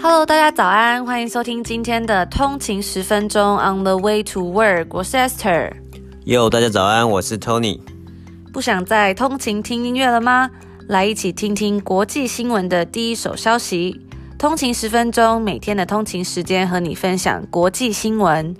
Hello，大家早安，欢迎收听今天的通勤十分钟 On the way to work，我是 Esther。Yo，大家早安，我是 Tony。不想再通勤听音乐了吗？来一起听听国际新闻的第一手消息。通勤十分钟，每天的通勤时间和你分享国际新闻。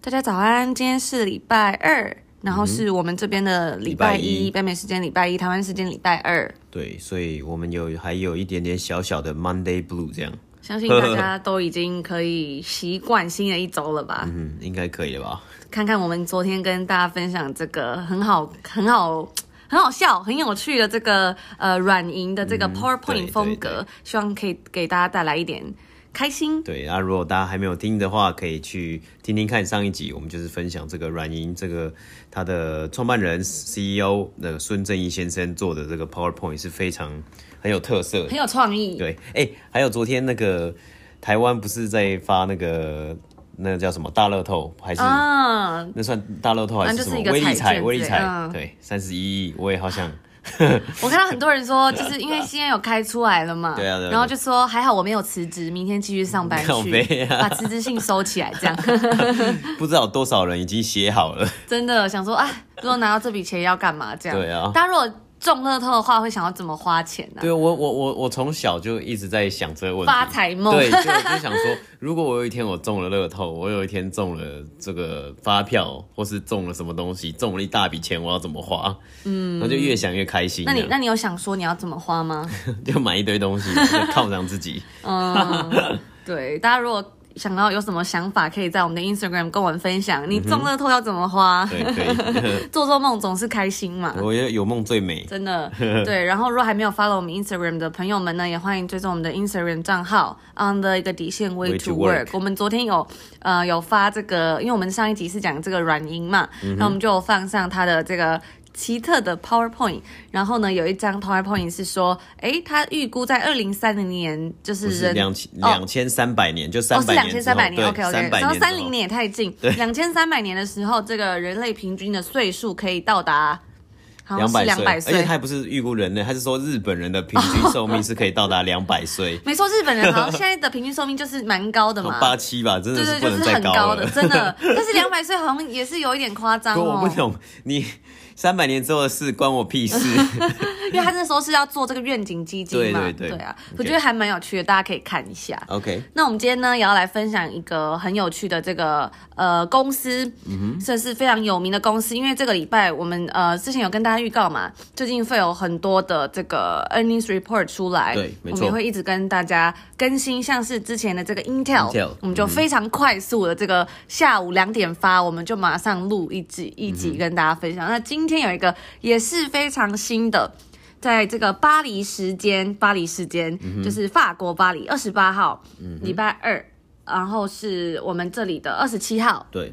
大家早安，今天是礼拜二。然后是我们这边的礼拜一，北美时间礼拜一，台湾时间礼拜二。对，所以我们有还有一点点小小的 Monday Blue 这样。相信大家 都已经可以习惯新的一周了吧？嗯，应该可以了吧？看看我们昨天跟大家分享这个很好、很好、很好笑、很有趣的这个呃软银的这个 PowerPoint 风格，嗯，希望可以给大家带来一点。开心对，那如果大家还没有听的话，可以去听听看上一集，我们就是分享这个软银这个他的创办人 CEO 那个孙正义先生做的这个 PowerPoint 是非常很有特色，很有创意。对，哎、欸，还有昨天那个台湾不是在发那个那个叫什么大乐透还是啊？那算大乐透还是什么威力彩？威力彩，嗯、对，三十一亿，我也好想。我看到很多人说，就是因为现在有开出来了嘛，对啊，对啊，然后就说还好我没有辞职，明天继续上班去，啊、把辞职信收起来，这样。不知道多少人已经写好了，真的想说，啊，如果拿到这笔钱要干嘛？这样，对啊，大家如果。中乐透的话，会想要怎么花钱呢、啊？对，我我我我从小就一直在想这个问题。发财梦。对，就就想说，如果我有一天我中了乐透，我有一天中了这个发票，或是中了什么东西，中了一大笔钱，我要怎么花？嗯，那就越想越开心。那你那你有想说你要怎么花吗？就买一堆东西，就犒赏自己。嗯，对，大家如果。想到有什么想法，可以在我们的 Instagram 跟我们分享。你中乐透要怎么花？做做梦总是开心嘛。我觉得有梦最美，真的。对，然后如果还没有 follow 我们 Instagram 的朋友们呢，也欢迎追踪我们的 Instagram 账号 on the 一个底线 way to work。我们昨天有呃有发这个，因为我们上一集是讲这个软银嘛，那、嗯、我们就放上它的这个。奇特的 PowerPoint，然后呢，有一张 PowerPoint 是说，哎，他预估在二零三零年，就是两千两千三百年，就三百年，哦，是两千三百年，OK OK，然后三零年也太近，两千三百年的时候，这个人类平均的岁数可以到达。两百岁，而且他还不是预估人类，他是说日本人的平均寿命是可以到达 两百岁。没错，日本人好像现在的平均寿命就是蛮高的嘛，八七吧，真的是不能再高了，对对，就是很高的，真的。但是两百岁好像也是有一点夸张哦。我不懂你。三百年之后的事关我屁事，因为他那时候是要做这个愿景基金嘛，对对对，对啊，okay. 我觉得还蛮有趣的，大家可以看一下。OK，那我们今天呢也要来分享一个很有趣的这个呃公司，嗯哼，这是非常有名的公司，因为这个礼拜我们呃之前有跟大家预告嘛，最近会有很多的这个 earnings report 出来，对，没错，我们也会一直跟大家更新，像是之前的这个 Intel，, Intel 我们就非常快速的这个下午两点发，我们就马上录一集一集跟大家分享。嗯、那今天有一个也是非常新的，在这个巴黎时间，巴黎时间、嗯、就是法国巴黎二十八号，嗯，礼拜二，然后是我们这里的二十七号，对，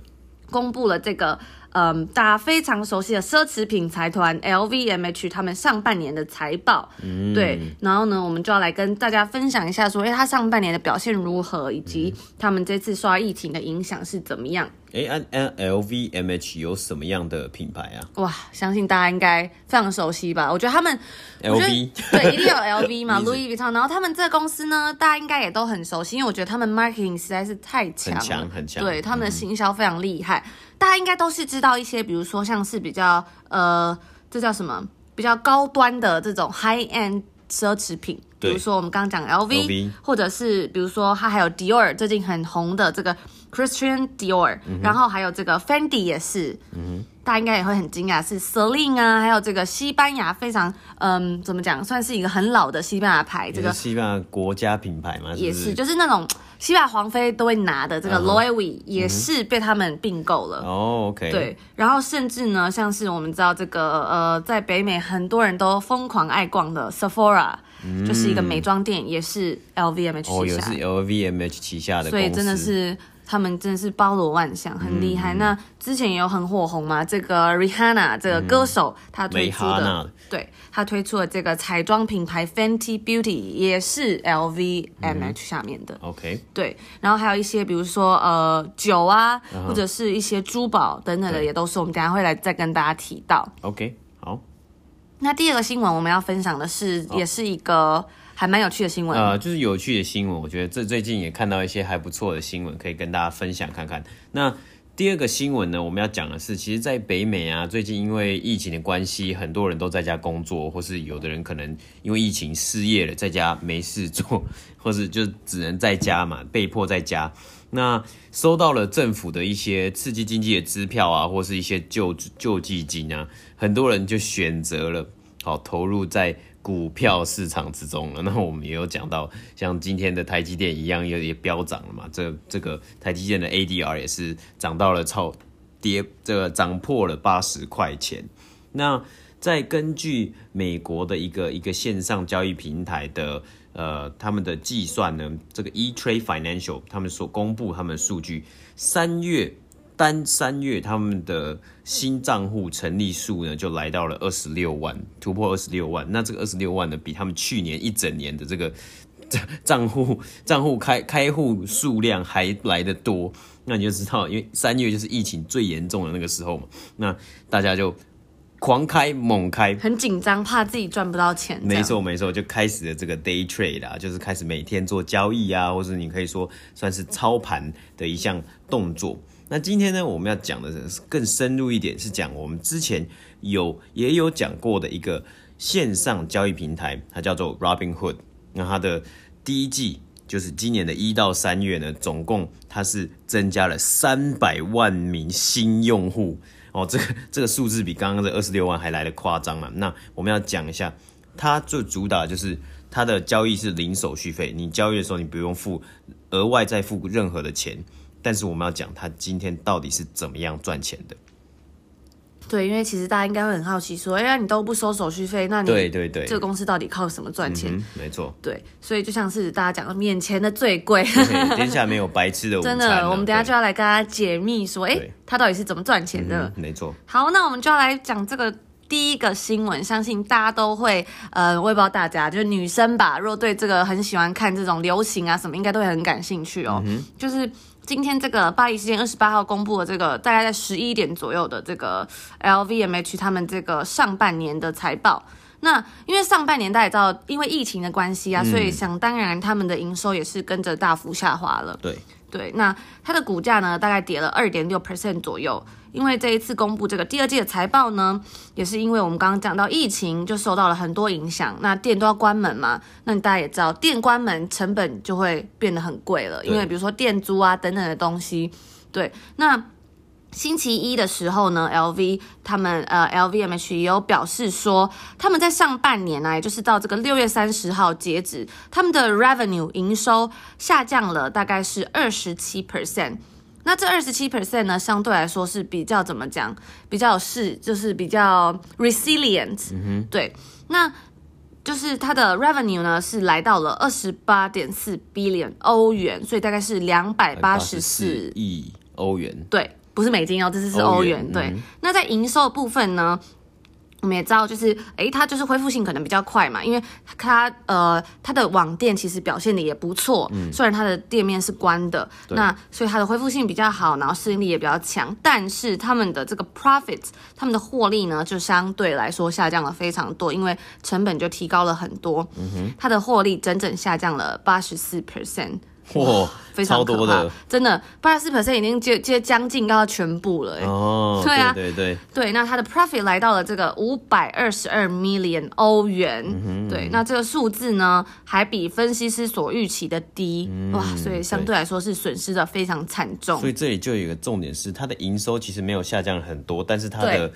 公布了这个。嗯，大家非常熟悉的奢侈品财团 LVMH，他们上半年的财报，嗯，对，然后呢，我们就要来跟大家分享一下，说，哎，他上半年的表现如何，以及他们这次受疫情的影响是怎么样？哎，LVMH 有什么样的品牌啊？哇，相信大家应该非常熟悉吧？我觉得他们，LV，对，一定有 LV 嘛，Louis Vuitton，然后他们这个公司呢，大家应该也都很熟悉，因为我觉得他们 marketing 实在是太强，很强，很强，对，他们的行销非常厉害。嗯大家应该都是知道一些，比如说像是比较呃，这叫什么？比较高端的这种 high end 奢侈品，比如说我们刚刚讲 LV, LV，或者是比如说它还有 Dior 最近很红的这个 Christian Dior，嗯，然后还有这个 Fendi 也是。嗯大家应该也会很惊讶，是 Celine 啊，还有这个西班牙非常嗯，怎么讲，算是一个很老的西班牙牌，这个西班牙国家品牌嘛，也是，就是那种 西班牙皇妃都会拿的这个 Louis V 也是被他们并购了。哦，OK，对，然后甚至呢，像是我们知道这个呃，在北美很多人都疯狂爱逛的 Sephora，嗯，就是一个美妆店，也是 LVMH 旗下，哦，也是 LVMH 旗下的，所以真的是。他们真的是包罗万象，很厉害，嗯。那之前也有很火红嘛，这个 Rihanna 这个歌手，他、嗯、推出的，对，他推出的这个彩妆品牌 Fenty Beauty 也是 LVMH 下面的。嗯、OK，对，然后还有一些比如说呃酒啊，uh. 或者是一些珠宝等等的，也都是我们等下会来再跟大家提到。OK，好。那第二个新闻我们要分享的是，也是一个还蛮有趣的新闻。呃，就是有趣的新闻，我觉得这最近也看到一些还不错的新闻，可以跟大家分享看看。那第二个新闻呢，我们要讲的是，其实，在北美啊，最近因为疫情的关系，很多人都在家工作，或是有的人可能因为疫情失业了，在家没事做，或是就只能在家嘛，被迫在家。那收到了政府的一些刺激经济的支票啊，或是一些救救济金啊，很多人就选择了好投入在股票市场之中了。那我们也有讲到，像今天的台积电一样，也也飙涨了嘛。这这个台积电的 ADR 也是涨到了超跌，这个涨破了八十块钱。那再根据美国的一个一个线上交易平台的。呃，他们的计算呢，这个 E-Trade Financial 他们所公布他们数据，三月单三月他们的新账户成立数呢，就来到了二十六万，突破二十六万。那这个二十六万呢，比他们去年一整年的这个账 账户账户开开户数量还来得多。那你就知道，因为三月就是疫情最严重的那个时候嘛，那大家就。狂开猛开，很紧张，怕自己赚不到钱。没错没错，就开始了这个 day trade 啊，就是开始每天做交易啊，或者你可以说算是操盘的一项动作。那今天呢，我们要讲的是更深入一点，是讲我们之前有也有讲过的一个线上交易平台，它叫做 Robinhood。那它的第一季就是今年的一到三月呢，总共它是增加了三百万名新用户。哦，这个这个数字比刚刚的二十六万还来得夸张嘛。那我们要讲一下，它最主打就是它的交易是零手续费，你交易的时候你不用付额外再付任何的钱。但是我们要讲他今天到底是怎么样赚钱的。对，因为其实大家应该会很好奇，说，哎呀，你都不收手续费，那你对对对，这个公司到底靠什么赚钱？嗯、没错，对，所以就像是大家讲的，免钱的最贵，天下没有白吃的午餐。真的，我们等下就要来跟大家解密，说，哎，他到底是怎么赚钱的？嗯、没错。好，那我们就要来讲这个第一个新闻，相信大家都会，呃，我也不知道大家，就是女生吧，若对这个很喜欢看这种流行啊什么，应该都会很感兴趣哦，嗯、就是。今天这个巴黎时间二十八号公布的这个大概在十一点左右的这个 LVMH 他们这个上半年的财报。那因为上半年大家也知道，因为疫情的关系啊，所以想当然他们的营收也是跟着大幅下滑了。对对，那它的股价呢，大概跌了二点六 percent 左右。因为这一次公布这个第二季的财报呢，也是因为我们刚刚讲到疫情就受到了很多影响，那店都要关门嘛，那大家也知道店关门成本就会变得很贵了，因为比如说店租啊等等的东西，对。那星期一的时候呢，LV 他们呃 LVMH 也有表示说，他们在上半年呢，也就是到这个六月三十号截止，他们的 revenue 营收下降了大概是二十七 percent。那这二十七 percent 呢，相对来说是比较怎么讲？比较是就是比较 resilient，嗯，对。那就是它的 revenue 呢是来到了二十八点四 billion 欧元，所以大概是两百八十四亿欧元。对，不是美金哦，这次是欧元。欧元对。嗯、那在营收的部分呢？我们也知道，就是诶，它就是恢复性可能比较快嘛，因为它呃，它的网店其实表现的也不错，嗯，虽然它的店面是关的，那所以它的恢复性比较好，然后适应力也比较强，但是他们的这个 profit，他们的获利呢，就相对来说下降了非常多，因为成本就提高了很多，嗯哼，它的获利整整下降了八十四 percent。哇，非常多的，真的，八十四 percent 已经接接将近要全部了，哦，对啊，对对对，对，那它的 profit 来到了这个五百二十二 million 欧元，嗯，对，那这个数字呢，还比分析师所预期的低，嗯、哇，所以相对来说是损失的非常惨重。所以这里就有一个重点是，它的营收其实没有下降很多，但是它的。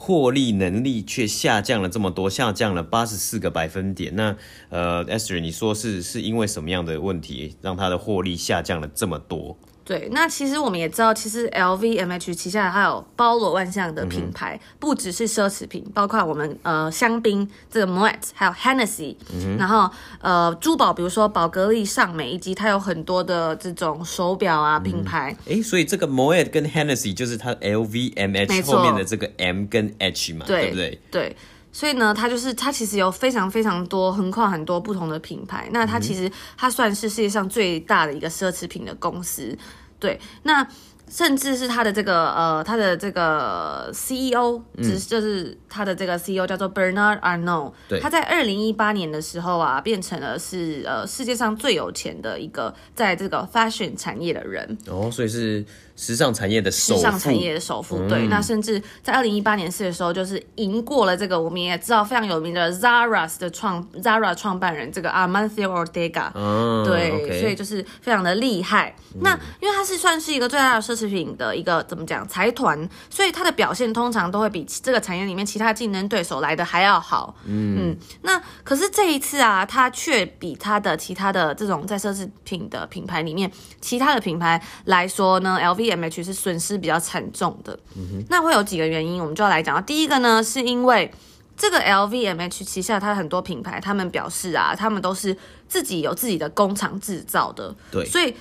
获利能力却下降了这么多，下降了八十四个百分点。那呃，Esther，你说是是因为什么样的问题让它的获利下降了这么多？对，那其实我们也知道，其实 LVMH 旗下还有包罗万象的品牌，嗯、不只是奢侈品，包括我们呃香槟这个 Moet，还有 Hennessy，、嗯、然后呃珠宝，比如说宝格丽、尚美，以及它有很多的这种手表啊品牌。哎、嗯，所以这个 Moet 跟 Hennessy 就是它 LVMH 后面的这个 M 跟 H 嘛，对，对不对？对。所以呢，它就是它其实有非常非常多横跨很多不同的品牌。那它其实它算是世界上最大的一个奢侈品的公司。对，那甚至是它的这个呃，它的这个 CEO，只、嗯、就是它的这个 CEO 叫做 Bernard Arnault，对，他在二零一八年的时候啊，变成了是呃世界上最有钱的一个在这个 fashion 产业的人。哦，所以是。时尚产业的首富，时尚产业的首富，对，嗯、那甚至在二零一八年四月的时候，就是赢过了这个我们也知道非常有名的 Zara 的创 Zara 创办人这个 Amancio Ortega，嗯、对所以就是非常的厉害。嗯、那因为它是算是一个最大的奢侈品的一个怎么讲财团，所以它的表现通常都会比这个产业里面其他竞争对手来的还要好。嗯，嗯，那可是这一次啊，它却比它的其他的这种在奢侈品的品牌里面，其他的品牌来说呢，LV。LVMH 是损失比较惨重的，嗯，那会有几个原因，我们就要来讲。第一个呢，是因为这个 LVMH 旗下它很多品牌，他们表示啊，他们都是自己有自己的工厂制造的，对，所以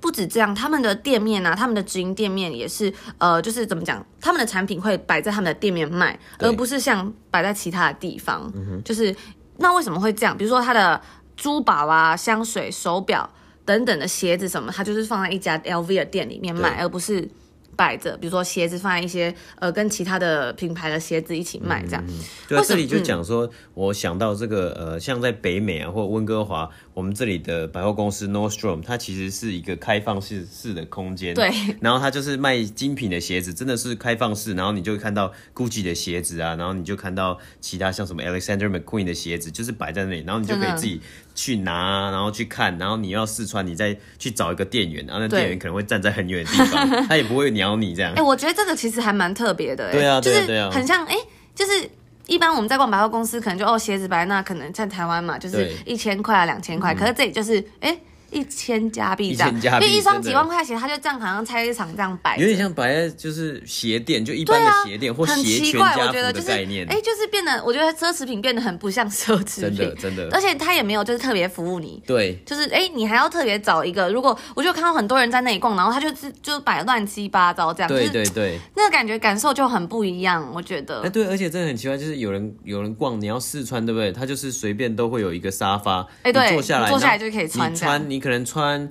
不止这样，他们的店面啊，他们的直营店面也是，呃，就是怎么讲，他们的产品会摆在他们的店面卖，而不是像摆在其他的地方，嗯，就是那为什么会这样？比如说他的珠宝啊、香水、手表。等等的鞋子什么，它就是放在一家 LV 的店里面卖，而不是摆着。比如说鞋子放在一些呃跟其他的品牌的鞋子一起卖这样。对、啊，这里就讲说，我想到这个呃，像在北美啊或温哥华。我们这里的百货公司 Nordstrom，它其实是一个开放式式的空间。对。然后它就是卖精品的鞋子，真的是开放式。然后你就会看到 Gucci 的鞋子啊，然后你就看到其他像什么 Alexander McQueen 的鞋子，就是摆在那里。然后你就可以自己去拿，然后去看，然后你要试穿，你再去找一个店员，然后那店员可能会站在很远的地方，他也不会鸟你这样。哎、欸，我觉得这个其实还蛮特别的。对啊，对啊，对啊，就是很像哎、欸，就是。一般我们在逛百货公司，可能就哦鞋子白那，可能在台湾嘛，就是一千块啊两千块，可是这里就是哎。欸一千加币这样，因为一双几万块钱，他就这样好像菜市场这样摆，有点像摆在就是鞋店，就一般的鞋店、啊、或鞋全家福的概念。哎、就是，就是变得，我觉得奢侈品变得很不像奢侈品，真的真的。而且他也没有就是特别服务你，对，就是哎，你还要特别找一个。如果我就看到很多人在那里逛，然后他就是就摆乱七八糟这样，对对对，那个感觉感受就很不一样，我觉得。哎，对，而且真的很奇怪，就是有人有人逛，你要试穿，对不对？他就是随便都会有一个沙发，哎，对，坐下来坐下来就可以穿，你穿你可能穿。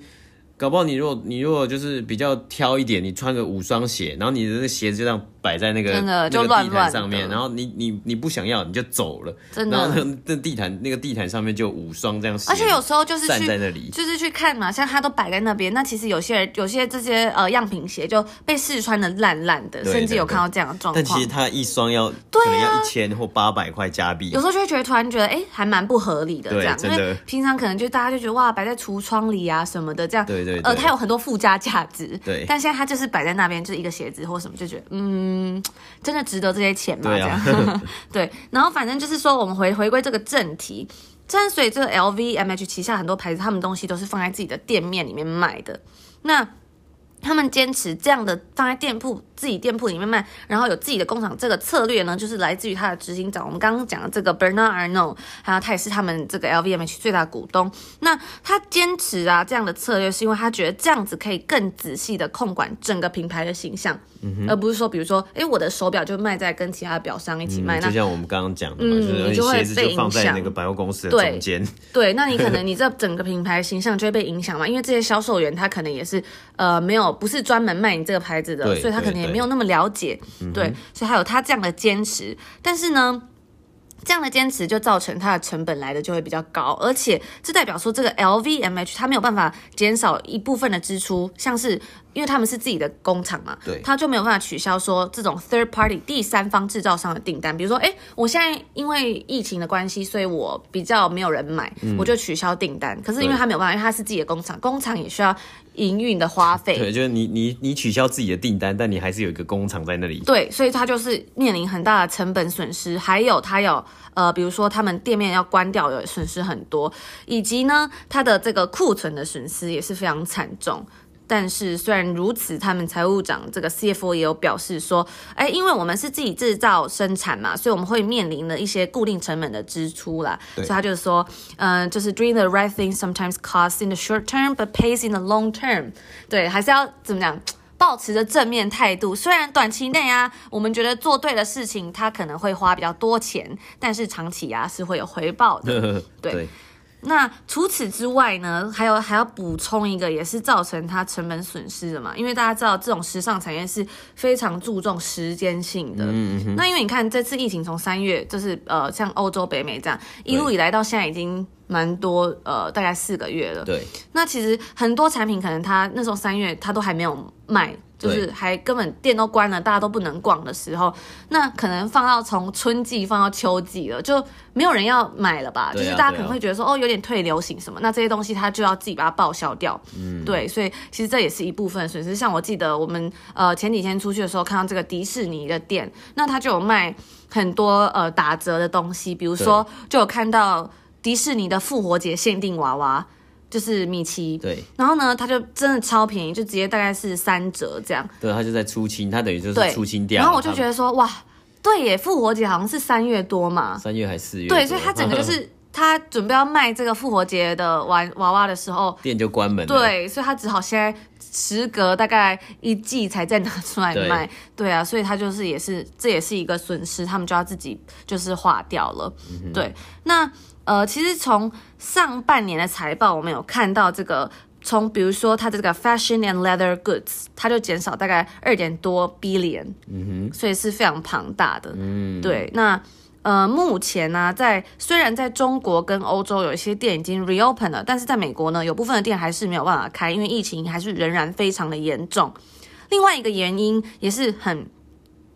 搞不好你如果你如果就是比较挑一点，你穿个五双鞋，然后你的那鞋子就这样摆在那个真的就乱乱上面，然后你你你不想要你就走了，真的。然后那那地毯那个地毯上面就五双这样，而且有时候就是站在那里，就是去看嘛，像他都摆在那边，那其实有些人有些这些呃样品鞋就被试穿的烂烂的，甚至有看到这样的状况。但其实他一双要可能要一千或八百块加币，有时候就会觉得突然觉得哎、欸、还蛮不合理的这样，因为平常可能就大家就觉得哇摆在橱窗里啊什么的这样，对对，对，呃它有很多。附加价值，对，但现在它就是摆在那边，就是一个鞋子或什么，就觉得嗯，真的值得这些钱吗？对啊、这样，对。然后反正就是说，我们回回归这个正题，真所以这个 LVMH 旗下很多牌子，他们东西都是放在自己的店面里面卖的。那他们坚持这样的放在店铺自己店铺里面卖，然后有自己的工厂，这个策略呢，就是来自于他的执行长。我们刚刚讲的这个 Bernard Arnault，还有他也是他们这个 LVMH 最大股东。那他坚持啊这样的策略，是因为他觉得这样子可以更仔细的控管整个品牌的形象，嗯、而不是说，比如说，哎，我的手表就卖在跟其他的表商一起卖，嗯、那就像我们刚刚讲的嘛，嗯、就是鞋子就放在那个百货公司的中间。对，那你可能你这整个品牌形象就会被影响嘛，因为这些销售员他可能也是呃没有。不是专门卖你这个牌子的，所以他可能也没有那么了解，对，所以还有他这样的坚持。但是呢，这样的坚持就造成它的成本来的就会比较高，而且这代表说这个 LVMH 它没有办法减少一部分的支出，像是。因为他们是自己的工厂嘛，对，他就没有办法取消说这种 third party 第三方制造商的订单。比如说，哎，我现在因为疫情的关系，所以我比较没有人买，嗯、我就取消订单。可是因为他没有办法，因为他是自己的工厂，工厂也需要营运的花费。对，就是你你你取消自己的订单，但你还是有一个工厂在那里。对，所以他就是面临很大的成本损失，还有他有呃，比如说他们店面要关掉，有损失很多，以及呢，他的这个库存的损失也是非常惨重。但是虽然如此，他们财务长这个 CFO 也有表示说，哎，因为我们是自己制造生产嘛，所以我们会面临了一些固定成本的支出啦。所以他就是说，嗯、呃，就是 doing the right thing sometimes costs in the short term, but pays in the long term。对，还是要怎么讲，保持着正面态度。虽然短期内啊，我们觉得做对的事情，它可能会花比较多钱，但是长期啊是会有回报的。对。对那除此之外呢，还有还要补充一个，也是造成它成本损失的嘛。因为大家知道，这种时尚产业是非常注重时间性的。嗯嗯。那因为你看，这次疫情从三月，就是呃，像欧洲、北美这样一路以来到现在已经蛮多呃，大概四个月了。对。那其实很多产品可能它那时候三月它都还没有卖。就是还根本店都关了，大家都不能逛的时候，那可能放到从春季放到秋季了，就没有人要买了吧？就是大家可能会觉得说，哦，有点退流行什么，那这些东西他就要自己把它报销掉。嗯，对，所以其实这也是一部分损失。像我记得我们呃前几天出去的时候，看到这个迪士尼的店，那他就有卖很多呃打折的东西，比如说就有看到迪士尼的复活节限定娃娃。就是米奇，对，然后呢，它就真的超便宜，就直接大概是三折这样。对，它就在出清，它等于就是出清掉。然后我就觉得说，哇，对耶，复活节好像是三月多嘛，三月还四月？对，所以它整个就是 他准备要卖这个复活节的玩娃娃的时候，店就关门了。对，所以他只好现在时隔大概一季才再拿出来卖。对，对啊，所以他就是也是这也是一个损失，他们就要自己就是划掉了。嗯、对，那。呃，其实从上半年的财报，我们有看到这个，从比如说它的这个 fashion and leather goods，它就减少大概二点多 billion，嗯哼，所以是非常庞大的，嗯，对。那呃，目前呢、啊，在虽然在中国跟欧洲有一些店已经 reopen 了，但是在美国呢，有部分的店还是没有办法开，因为疫情还是仍然非常的严重。另外一个原因也是很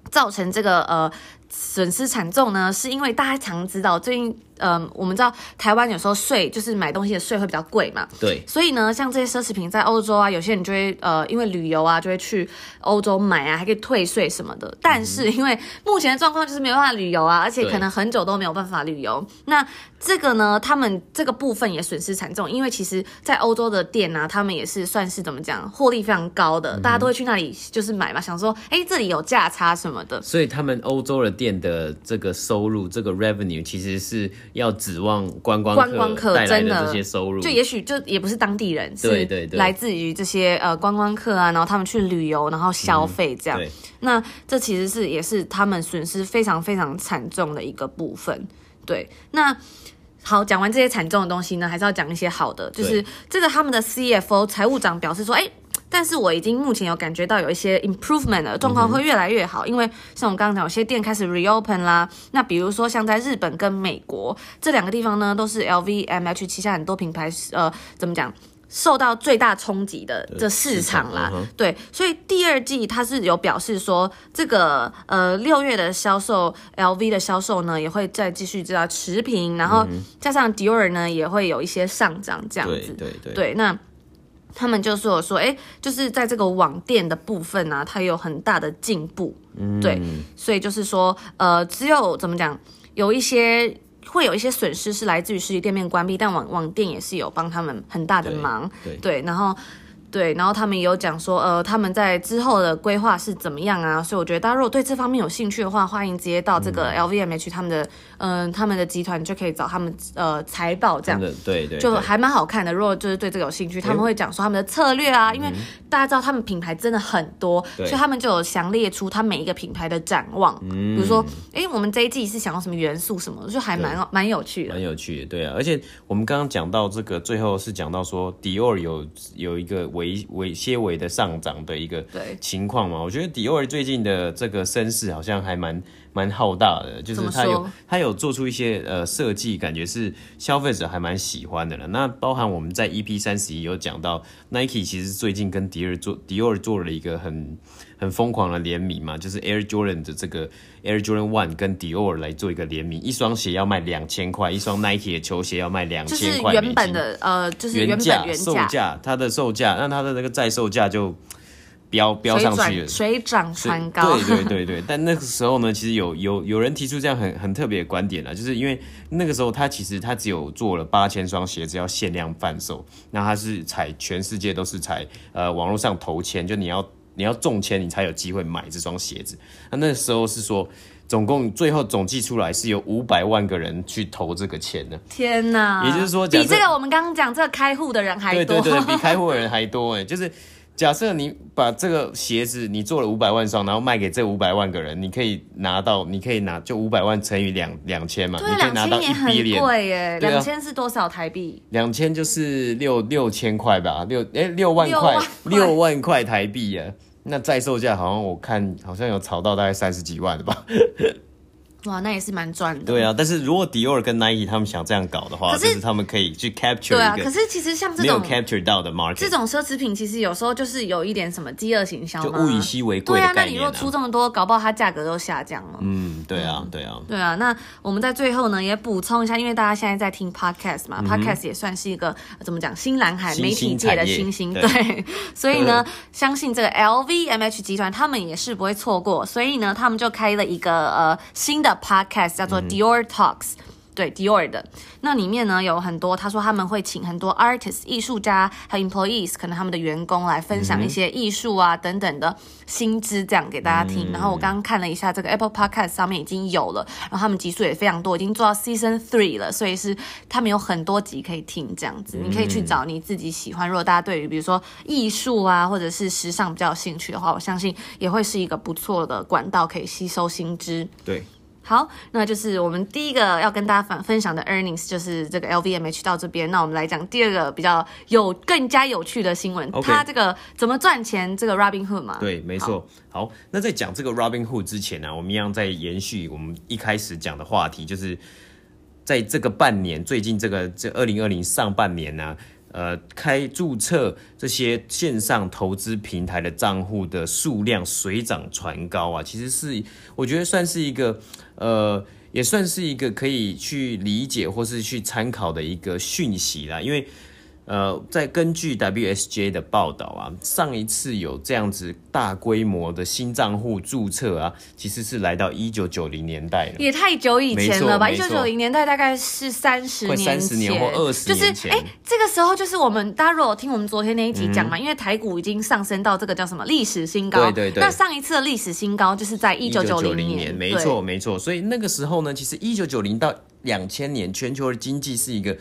造成这个呃损失惨重呢，是因为大家常知道最近。嗯，我们知道台湾有时候税就是买东西的税会比较贵嘛，对，所以呢，像这些奢侈品在欧洲啊，有些人就会呃，因为旅游啊，就会去欧洲买啊，还可以退税什么的。但是因为目前的状况就是没有办法旅游啊，而且可能很久都没有办法旅游。那这个呢，他们这个部分也损失惨重，因为其实，在欧洲的店呢、啊，他们也是算是怎么讲，获利非常高的，大家都会去那里就是买嘛，想说，哎，这里有价差什么的。所以他们欧洲的店的这个收入，这个 revenue 其实是。要指望观光观光客带来的这些收入，就也许就也不是当地人，对对对，来自于这些呃观光客啊，然后他们去旅游，然后消费这样。嗯、那这其实是也是他们损失非常非常惨重的一个部分。对，那好，讲完这些惨重的东西呢，还是要讲一些好的，就是这个他们的 CFO 财务长表示说，哎。但是我已经目前有感觉到有一些 improvement 的状况会越来越好，因为像我刚刚讲，有些店开始 reopen 啦。那比如说像在日本跟美国这两个地方呢，都是 LVMH 旗下很多品牌，呃，怎么讲，受到最大冲击的这市场啦。对，所以第二季它是有表示说，这个呃六月的销售，LV 的销售呢也会再继续知道持平，然后加上 Dior 呢也会有一些上涨这样子。对对对，对，那。他们就说说，哎，就是在这个网店的部分呢、啊，它有很大的进步，嗯、对，所以就是说，呃，只有怎么讲，有一些会有一些损失是来自于实体店面关闭，但网网店也是有帮他们很大的忙，对，对，对，然后。对，然后他们也有讲说，呃，他们在之后的规划是怎么样啊？所以我觉得大家如果对这方面有兴趣的话，欢迎直接到这个 LVMH 他们的，嗯、呃，他们的集团就可以找他们，呃，财报这样，对对，对，就还蛮好看的。如果就是对这个有兴趣，他们会讲说他们的策略啊，因为大家知道他们品牌真的很多，所以他们就有详列出他每一个品牌的展望，比如说，哎，我们这一季是想要什么元素什么，就还蛮蛮有趣的，蛮有趣的，对啊。而且我们刚刚讲到这个，最后是讲到说，Dior 有有一个。微微些微的上涨的一个情况嘛，我觉得迪奥最近的这个声势好像还蛮蛮浩大的，就是他有他有做出一些呃设计，感觉是消费者还蛮喜欢的了。那包含我们在 EP 三十一有讲到，Nike 其实最近跟迪尔做迪奥做了一个很很疯狂的联名嘛，就是 Air Jordan 的这个 Air Jordan One 跟迪奥来做一个联名，一双鞋要卖两千块，一双 Nike 的球鞋要卖两千块，原本的呃就是原价售价，它的售价，那它的那个再售价就飙飙上去了，水涨船高。对对对对，但那个时候呢，其实有有有人提出这样很很特别的观点啊，就是因为那个时候他其实他只有做了八千双鞋子要限量贩售，那他是采全世界都是采呃网络上投签，就你要。你要中签，你才有机会买这双鞋子。那那时候是说，总共最后总计出来是有五百万个人去投这个钱呢。天哪！也就是说，比这个我们刚刚讲这个开户的人还多。对对对，比开户的人还多哎，就是假设你把这个鞋子你做了五百万双，然后卖给这五百万个人，你可以拿到，你可以拿就五百万乘以两两千嘛，你可以拿到一笔很贵耶，两千是多少台币？两千就是六六千块吧，六哎六万块，六万块台币呀。那在售价好像我看好像有炒到大概三十几万的吧。哇，那也是蛮赚的。对啊，但是如果 Dior 跟 Nike 他们想这样搞的话，可是他们可以去 capture 对啊，可是其实像这种 capture 到的 market，这种奢侈品其实有时候就是有一点什么饥饿行销，就物以稀为贵。对啊，那你如果出这么多，搞不好它价格都下降了。嗯，对啊，对啊，对啊。那我们在最后呢也补充一下，因为大家现在在听 podcast 嘛，嗯，podcast 也算是一个怎么讲新蓝海媒体界的新星，对。对 所以呢，相信这个 LVMH 集团他们也是不会错过，所以呢，他们就开了一个呃新的 podcast 叫。做 Dior Talks，对 Dior 的那里面呢有很多，他说他们会请很多 artists 艺术家还有 employees，可能他们的员工来分享一些艺术啊等等的新知，这样给大家听。然后我刚刚看了一下这个 Apple Podcast 上面已经有了，然后他们集数也非常多，已经做到 Season Three 了，所以是他们有很多集可以听，这样子你可以去找你自己喜欢。如果大家对于比如说艺术啊或者是时尚比较有兴趣的话，我相信也会是一个不错的管道，可以吸收新知。对。好，那就是我们第一个要跟大家分分享的 earnings，就是这个 LVMH 到这边。那我们来讲第二个比较有更加有趣的新闻，它.这个怎么赚钱？这个 Robinhood 嘛？对，没错。好，好，那在讲这个 Robinhood 之前呢、啊，我们一样在延续我们一开始讲的话题，就是在这个半年，最近这个这二零二零上半年呢、啊。呃，开注册这些线上投资平台的账户的数量水涨船高啊，其实是我觉得算是一个呃，也算是一个可以去理解或是去参考的一个讯息啦，因为。呃，在根据 WSJ 的报道啊，上一次有这样子大规模的新账户注册啊，其实是来到一九九零年代了，也太久以前了吧？一九九零年代大概是三十年前，三十年或二十年前，就是哎，这个时候就是我们大家如果听我们昨天那一集讲嘛，嗯、因为台股已经上升到这个叫什么历史新高，对对对。那上一次的历史新高就是在一九九零年，没错没错。所以那个时候呢，其实一九九零到两千年，全球的经济是一个。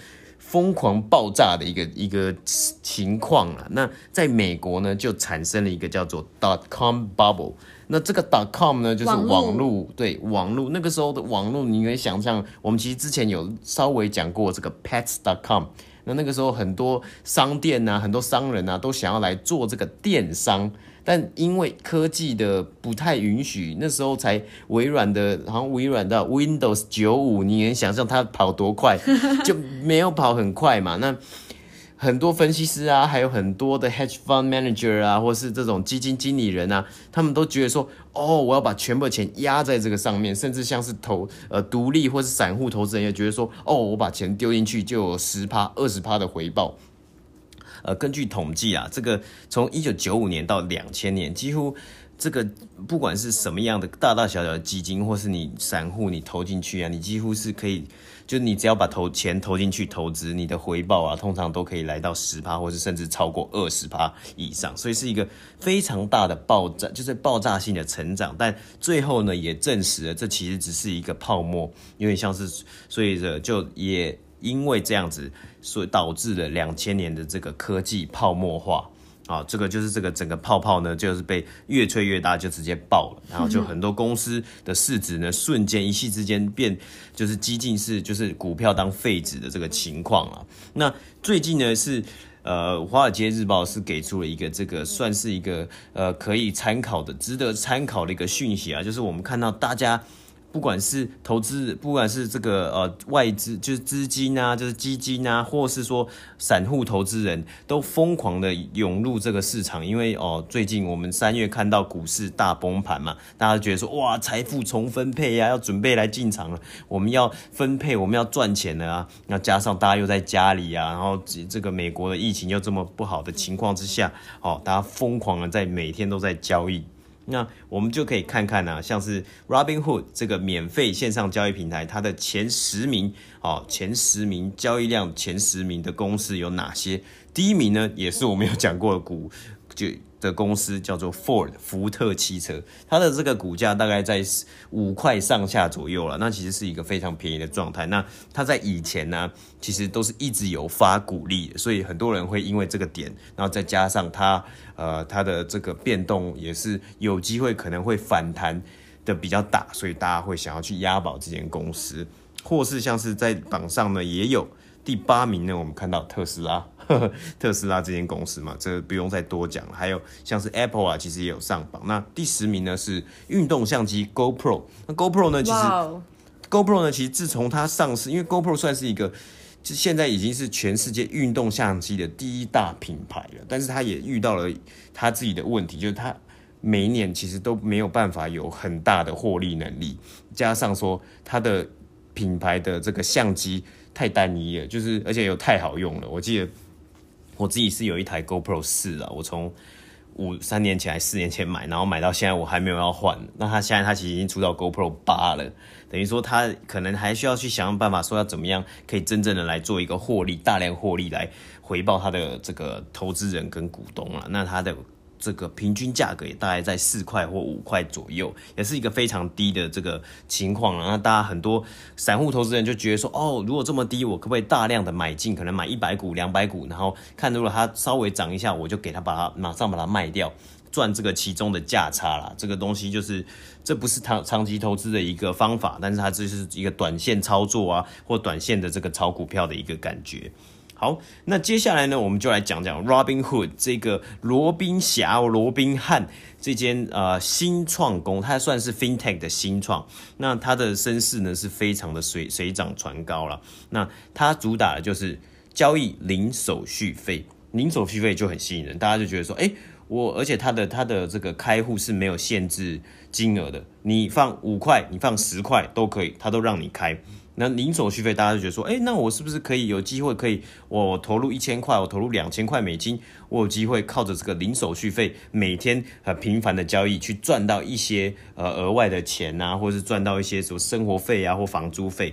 疯狂爆炸的一个一个情况啊，那在美国呢，就产生了一个叫做 dot com bubble。那这个 dot com 呢，就是网络，对网络。那个时候的网络，你可以想象，我们其实之前有稍微讲过这个 pets dot com。那那个时候很多商店啊，很多商人啊，都想要来做这个电商。但因为科技的不太允许，那时候才微软的，好像微软的 Windows 九五，你能想象它跑多快，就没有跑很快嘛。那很多分析师啊，还有很多的 hedge fund manager 啊，或是这种基金经理人啊，他们都觉得说，哦，我要把全部的钱压在这个上面，甚至像是投呃独立或是散户投资人也觉得说，哦，我把钱丢进去就有十趴、二十趴的回报。呃，根据统计啊，这个从一九九五年到两千年，几乎这个不管是什么样的大大小小的基金，或是你散户你投进去啊，你几乎是可以，就你只要把投钱投进去投资，你的回报啊，通常都可以来到十趴，或是甚至超过二十趴以上，所以是一个非常大的爆炸，就是爆炸性的成长。但最后呢，也证实了这其实只是一个泡沫，有点像是，所以这就也。因为这样子，所以导致了两千年的这个科技泡沫化啊，这个就是这个整个泡泡呢，就是被越吹越大，就直接爆了，然后就很多公司的市值呢，瞬间一夕之间变，就是几近是就是股票当废纸的这个情况啊。那最近呢是呃，华尔街日报是给出了一个这个算是一个呃可以参考的、值得参考的一个讯息啊，就是我们看到大家。不管是投资，不管是这个呃外资，就是资金啊，就是基金啊，或是说散户投资人都疯狂的涌入这个市场，因为哦、最近我们三月看到股市大崩盘嘛，大家觉得说哇，财富重分配呀、要准备来进场了，我们要分配，我们要赚钱了啊，那加上大家又在家里啊，然后这个美国的疫情又这么不好的情况之下，哦，大家疯狂的在每天都在交易。那我们就可以看看呢、像是 Robinhood 这个免费线上交易平台，它的前十名哦，前十名交易量前十名的公司有哪些？第一名呢，也是我们有讲过的股，就的公司叫做 Ford 福特汽车，它的这个股价大概在五块上下左右了，那其实是一个非常便宜的状态。那它在以前呢，其实都是一直有发股利，所以很多人会因为这个点，然后再加上它呃它的这个变动也是有机会可能会反弹的比较大，所以大家会想要去押宝这间公司，或是像是在榜上呢也有第八名呢，我们看到特斯拉。特斯拉这间公司嘛，这个不用再多讲了。还有像是 Apple 啊，其实也有上榜。那第十名呢是运动相机 GoPro。那 GoPro 呢，其实 GoPro 呢，其实自从它上市，因为 GoPro 算是一个，就现在已经是全世界运动相机的第一大品牌了。但是它也遇到了它自己的问题，就是它每一年其实都没有办法有很大的获利能力，加上说它的品牌的这个相机太单一了，就是而且又太好用了。我记得。我自己是有一台 GoPro 四啊，我从五三年前还四年前买，然后买到现在我还没有要换。那它现在它其实已经出到 GoPro 八了，等于说它可能还需要去想想办法，说要怎么样可以真正的来做一个获利，大量获利来回报它的这个投资人跟股东了。那它的。这个平均价格也大概在四块或五块左右，也是一个非常低的这个情况了。那大家很多散户投资人就觉得说，哦，如果这么低，我可不可以大量的买进？可能买一百股、两百股，然后看如果它稍微涨一下，我就给它把它马上把它卖掉，赚这个其中的价差啦。这个东西就是这不是长长期投资的一个方法，但是它这是一个短线操作啊，或短线的这个炒股票的一个感觉。好，那接下来呢，我们就来讲讲 Robinhood 这个罗宾侠、罗宾汉这间呃新创公，它算是 FinTech 的新创。那它的身世呢是非常的水水涨船高了。那它主打的就是交易零手续费，零手续费就很吸引人，大家就觉得说，哎，我而且它的它的这个开户是没有限制金额的，你放五块，你放十块都可以，它都让你开。那零手续费，大家就觉得说，哎，那我是不是可以有机会可以，我投入一千块，我投入两千块美金，我有机会靠着这个零手续费，每天很频繁的交易，去赚到一些呃额外的钱啊，或者是赚到一些什么生活费啊或房租费。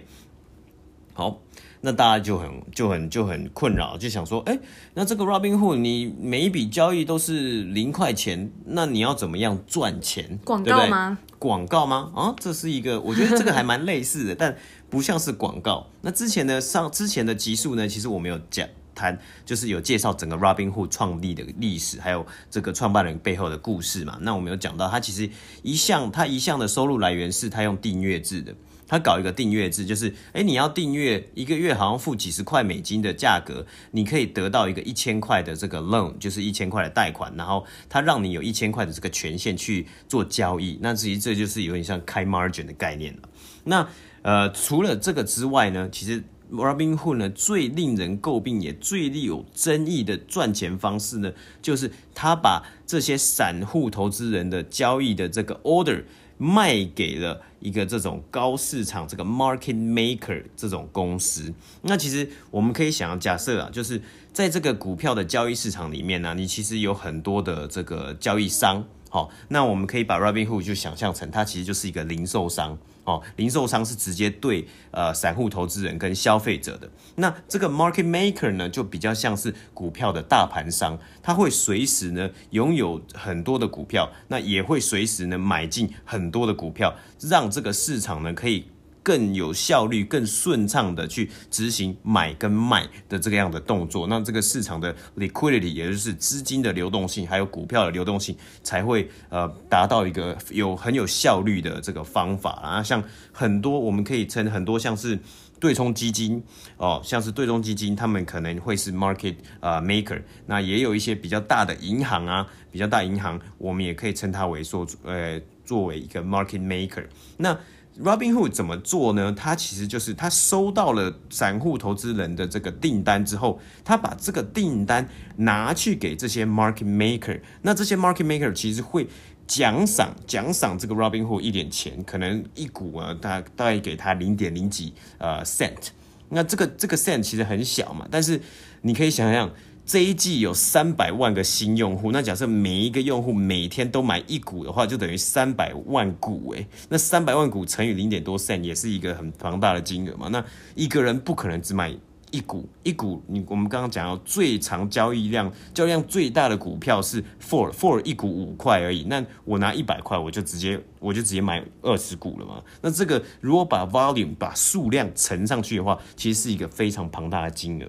好，那大家就很就很就很困扰，就想说，哎，那这个 Robinhood 你每一笔交易都是零块钱，那你要怎么样赚钱？广告吗？广告吗？啊，这是一个，我觉得这个还蛮类似的，但。不像是广告。那之前呢，上之前的集数呢，其实我们有讲谈，就是有介绍整个 Robinhood 创立的历史，还有这个创办人背后的故事嘛。那我们有讲到，他其实一向他一向的收入来源是他用订阅制的，他搞一个订阅制，就是哎，你要订阅一个月，好像付几十块美金的价格，你可以得到一个一千块的这个 loan，就是一千块的贷款，然后他让你有一千块的这个权限去做交易。那其实这就是有点像开 margin 的概念了。那呃，除了这个之外呢，其实 Robinhood 呢最令人诟病也最有争议的赚钱方式呢，就是他把这些散户投资人的交易的这个 order 卖给了一个这种高市场这个 market maker 这种公司。那其实我们可以想，假设啊，就是在这个股票的交易市场里面呢，你其实有很多的这个交易商。好，那我们可以把 Robinhood 就想象成它其实就是一个零售商。哦，零售商是直接对呃散户投资人跟消费者的，那这个 market maker 呢，就比较像是股票的大盘商，他会随时呢拥有很多的股票，那也会随时呢买进很多的股票，让这个市场呢可以。更有效率、更顺畅的去执行买跟卖的这个样的动作，那这个市场的 liquidity，也就是资金的流动性，还有股票的流动性，才会呃达到一个有很有效率的这个方法啊。像很多我们可以称很多像是对冲基金哦，像是对冲基金，他们可能会是 market 呃 maker，那也有一些比较大的银行啊，比较大银行，我们也可以称它为说呃作为一个 market maker，那。Robinhood 怎么做呢？他其实就是他收到了散户投资人的这个订单之后，他把这个订单拿去给这些 market maker，那这些 market maker 其实会奖赏奖赏这个 Robinhood 一点钱，可能一股啊大大概给他零点零几呃 cent，那这个这个 cent 其实很小嘛，但是你可以想象。这一季有三百万个新用户，那假设每一个用户每天都买一股的话，就等于三百万股诶，那三百万股乘以零点多三也是一个很庞大的金额嘛。那一个人不可能只买一股一股，你我们刚刚讲到最长交易量、交易量最大的股票是 four four 一股五块而已。那我拿一百块，我就直接我就直接买二十股了嘛。那这个如果把 volume 把数量乘上去的话，其实是一个非常庞大的金额。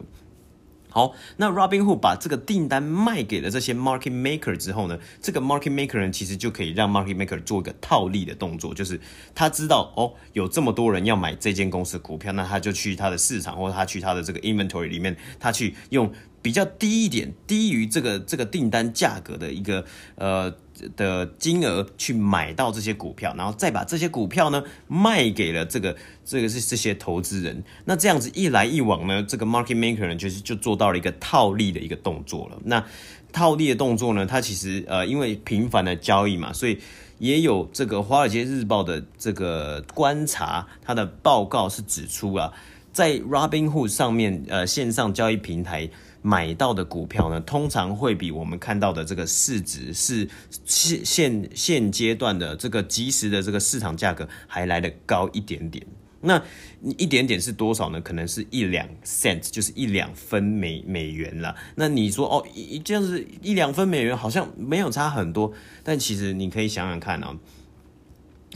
好，那 Robinhood 把这个订单卖给了这些 market maker 之后呢，这个 market maker 呢，其实就可以让 market maker 做一个套利的动作，就是他知道哦，有这么多人要买这间公司的股票，那他就去他的市场或者他去他的这个 inventory 里面，他去用比较低一点，低于这个这个订单价格的一个呃。的金额去买到这些股票，然后再把这些股票呢卖给了这个这个是这些投资人。那这样子一来一往呢，这个 market maker 呢就是就做到了一个套利的一个动作了。那套利的动作呢，它其实呃因为频繁的交易嘛，所以也有这个华尔街日报的这个观察，它的报告是指出啊，在 Robinhood 上面呃线上交易平台。买到的股票呢，通常会比我们看到的这个市值是现现现阶段的这个即时的这个市场价格还来得高一点点。那你一点点是多少呢？可能是一两 cent，就是一两分美美元啦。那你说哦，一这样子一两分美元好像没有差很多，但其实你可以想想看啊，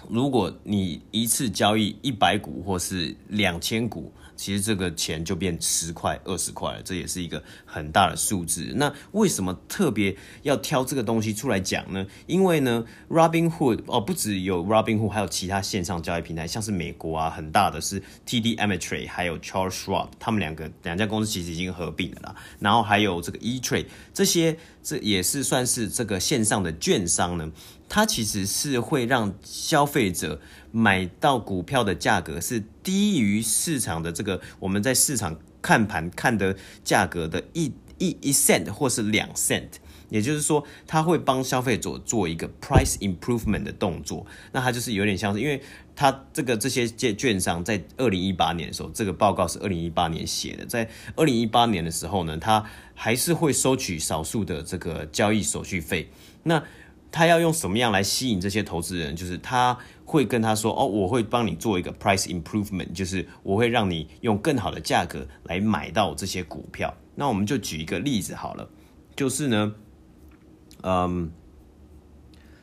如果你一次交易一百股或是两千股。其实这个钱就变十块、二十块了，这也是一个很大的数字。那为什么特别要挑这个东西出来讲呢？因为呢，Robinhood 哦，不只有 Robinhood，还有其他线上交易平台，像是美国啊，很大的是 TD Ameritrade，还有 Charles Schwab，他们两个两家公司其实已经合并了啦。然后还有这个 E-Trade，这些这也是算是这个线上的券商呢。它其实是会让消费者买到股票的价格是低于市场的这个我们在市场看盘看的价格的一一一 cent 或是两 cent，也就是说，它会帮消费者做一个 price improvement 的动作。那它就是有点像是，因为它这个这些券券商在二零一八年的时候，这个报告是二零一八年写的，在二零一八年的时候呢，它还是会收取少数的这个交易手续费。那他要用什么样来吸引这些投资人？就是他会跟他说：“哦，我会帮你做一个 price improvement，就是我会让你用更好的价格来买到这些股票。”那我们就举一个例子好了，就是呢，嗯，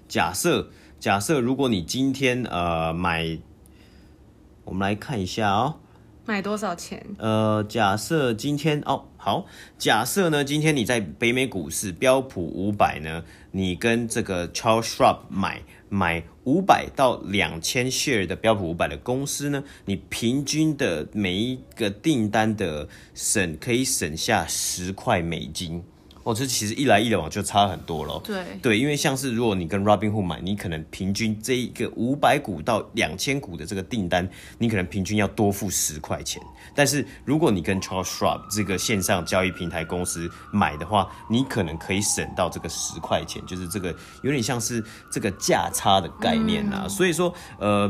假设假设如果你今天呃买，我们来看一下哦。买多少钱？呃，假设今天哦，好，假设呢，今天你在北美股市标普五百呢，你跟这个 Charles Schwab 买买五百到两千 share 的标普五百的公司呢，你平均的每一个订单的省可以省下十块美金。哦，这其实一来一往就差很多了。对对，因为像是如果你跟 Robinhood 买，你可能平均这一个五百股到两千股的这个订单，你可能平均要多付十块钱。但是如果你跟 Charles Schwab 这个线上交易平台公司买的话，你可能可以省到这个十块钱，就是这个有点像是这个价差的概念啊。嗯、所以说，呃。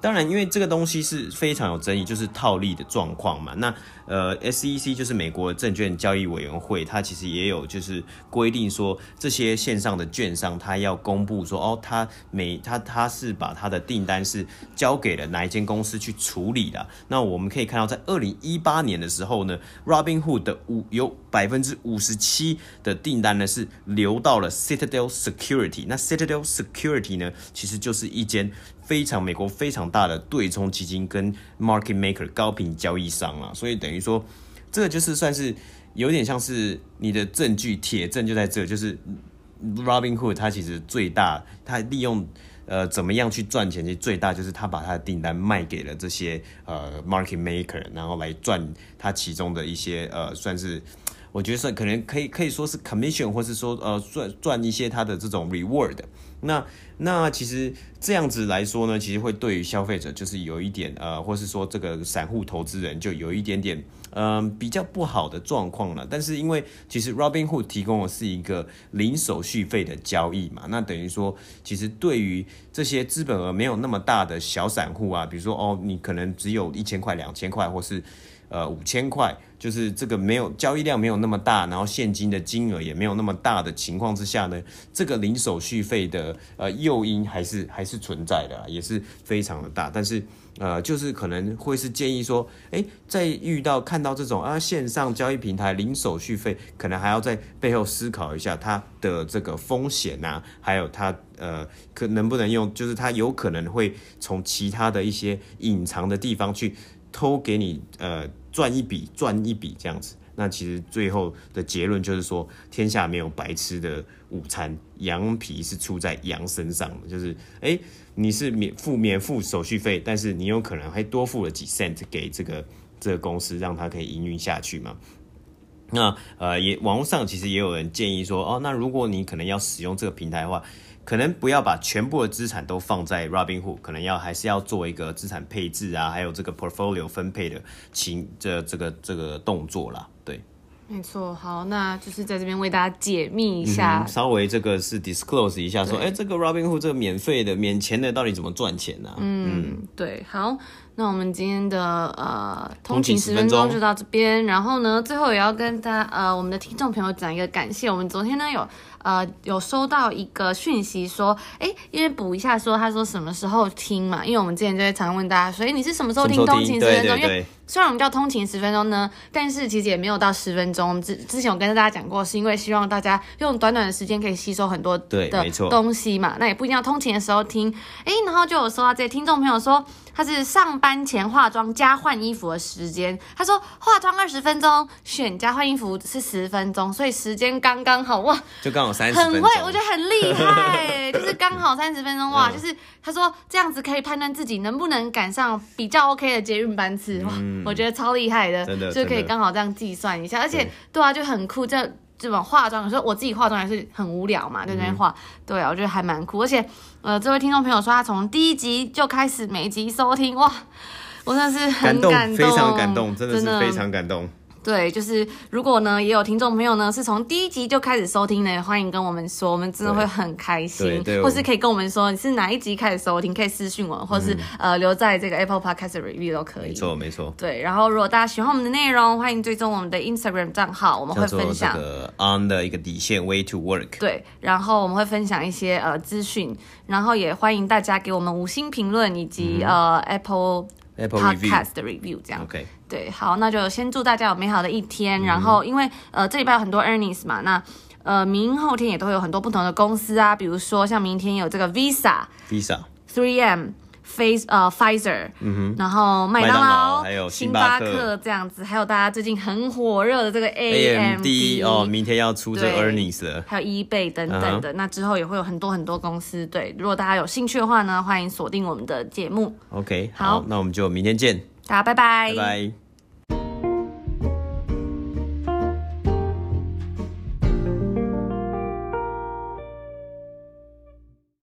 当然，因为这个东西是非常有争议，就是套利的状况嘛。那呃，SEC 就是美国证券交易委员会，它其实也有就是规定说，这些线上的券商，它要公布说，哦，它每它它是把它的订单是交给了哪一间公司去处理的。那我们可以看到，在二零一八年的时候呢，Robinhood 的五有百分之五十七的订单呢是流到了 Citadel Security。那 Citadel Security 呢，其实就是一间。非常美国非常大的对冲基金跟 market maker 高频交易商啊，所以等于说，这个就是算是有点像是你的证据铁证就在这，就是 Robinhood 他其实最大，他利用呃怎么样去赚钱，其实最大就是他把他的订单卖给了这些呃 market maker，然后来赚他其中的一些呃算是。我觉得算可能可以可以说是 commission，或是说呃赚赚一些他的这种 reward。那那其实这样子来说呢，其实会对于消费者就是有一点呃，或是说这个散户投资人就有一点点嗯、呃、比较不好的状况了。但是因为其实 Robinhood 提供的是一个零手续费的交易嘛，那等于说其实对于这些资本额没有那么大的小散户啊，比如说哦你可能只有一千块、两千块，或是呃五千块。就是这个没有交易量没有那么大，然后现金的金额也没有那么大的情况之下呢，这个零手续费的呃诱因还是还是存在的，也是非常的大。但是呃，就是可能会是建议说，哎，在遇到看到这种啊线上交易平台零手续费，可能还要在背后思考一下它的这个风险啊，还有它呃可能不能用，就是它有可能会从其他的一些隐藏的地方去偷给你呃赚一笔赚一笔这样子。那其实最后的结论就是说，天下没有白吃的午餐，羊皮是出在羊身上的。就是，哎，你是免付免付手续费，但是你有可能还多付了几 cent 给这个这个公司，让它可以营运下去嘛。那呃，也网络上其实也有人建议说，哦，那如果你可能要使用这个平台的话，可能不要把全部的资产都放在 Robinhood，可能要还是要做一个资产配置啊，还有这个 portfolio 分配的情这这个这个动作啦。对没错，好，那就是在这边为大家解密一下，嗯、稍微这个是 disclose 一下，说，哎，这个 Robinhood 这个免费的、免钱的，到底怎么赚钱呢、啊？嗯，嗯对，好，那我们今天的呃通勤十分钟就到这边，然后呢，最后也要跟大家呃我们的听众朋友讲一个感谢，我们昨天呢有。呃，有收到一个讯息说，哎，因为补一下说，他说什么时候听嘛？因为我们之前就会常问大家，所以你是什么时候听通勤十分钟？因为虽然我们叫通勤十分钟呢，但是其实也没有到十分钟。之之前我跟大家讲过，是因为希望大家用短短的时间可以吸收很多的东西嘛。那也不一定要通勤的时候听。哎，然后就有收到这些听众朋友说。他是上班前化妆加换衣服的时间。他说化妆二十分钟，选加换衣服是十分钟，所以时间刚刚好哇，就刚好三十分。很会，我觉得很厉害，就是刚好三十分钟哇，就是他说这样子可以判断自己能不能赶上比较 OK 的捷运班次哇，我觉得超厉害的，真的就可以刚好这样计算一下，而且对啊，就很酷这。这种化妆，有时候我自己化妆还是很无聊嘛，在那边画，对啊，我觉得还蛮酷。而且，呃，这位听众朋友说他从第一集就开始每集收听，哇，我真的是很感动，感动非常感动，真的是非常感动。对，就是如果呢，也有听众朋友呢，是从第一集就开始收听的，欢迎跟我们说，我们真的会很开心。或是可以跟我们说你是哪一集开始收听，可以私讯我，或是、嗯、呃留在这个 Apple Podcast review 都可以。没错，没错。对，然后如果大家喜欢我们的内容，欢迎追踪我们的 Instagram 账号，我们会分享这个 On 的一个底线 Way to Work。对，然后我们会分享一些呃资讯，然后也欢迎大家给我们五星评论以及、嗯、呃 Apple。Apple Podcast 的 review 这样，OK，对，好，那就先祝大家有美好的一天。嗯、然后，因为呃这礼拜有很多 earnings 嘛，那呃明后天也都会有很多不同的公司啊，比如说像明天有这个 Visa，Visa，3M。Face 呃 Pfizer，嗯哼，然后麦当劳，还有星巴克这样子，还有大家最近很火热的这个 AMD, AMD 哦，明天要出这 earnings 了，还有 eBay 等等的，uh -huh. 那之后也会有很多很多公司。对，如果大家有兴趣的话呢，欢迎锁定我们的节目。OK，好，好，那我们就明天见，大家拜拜，拜拜。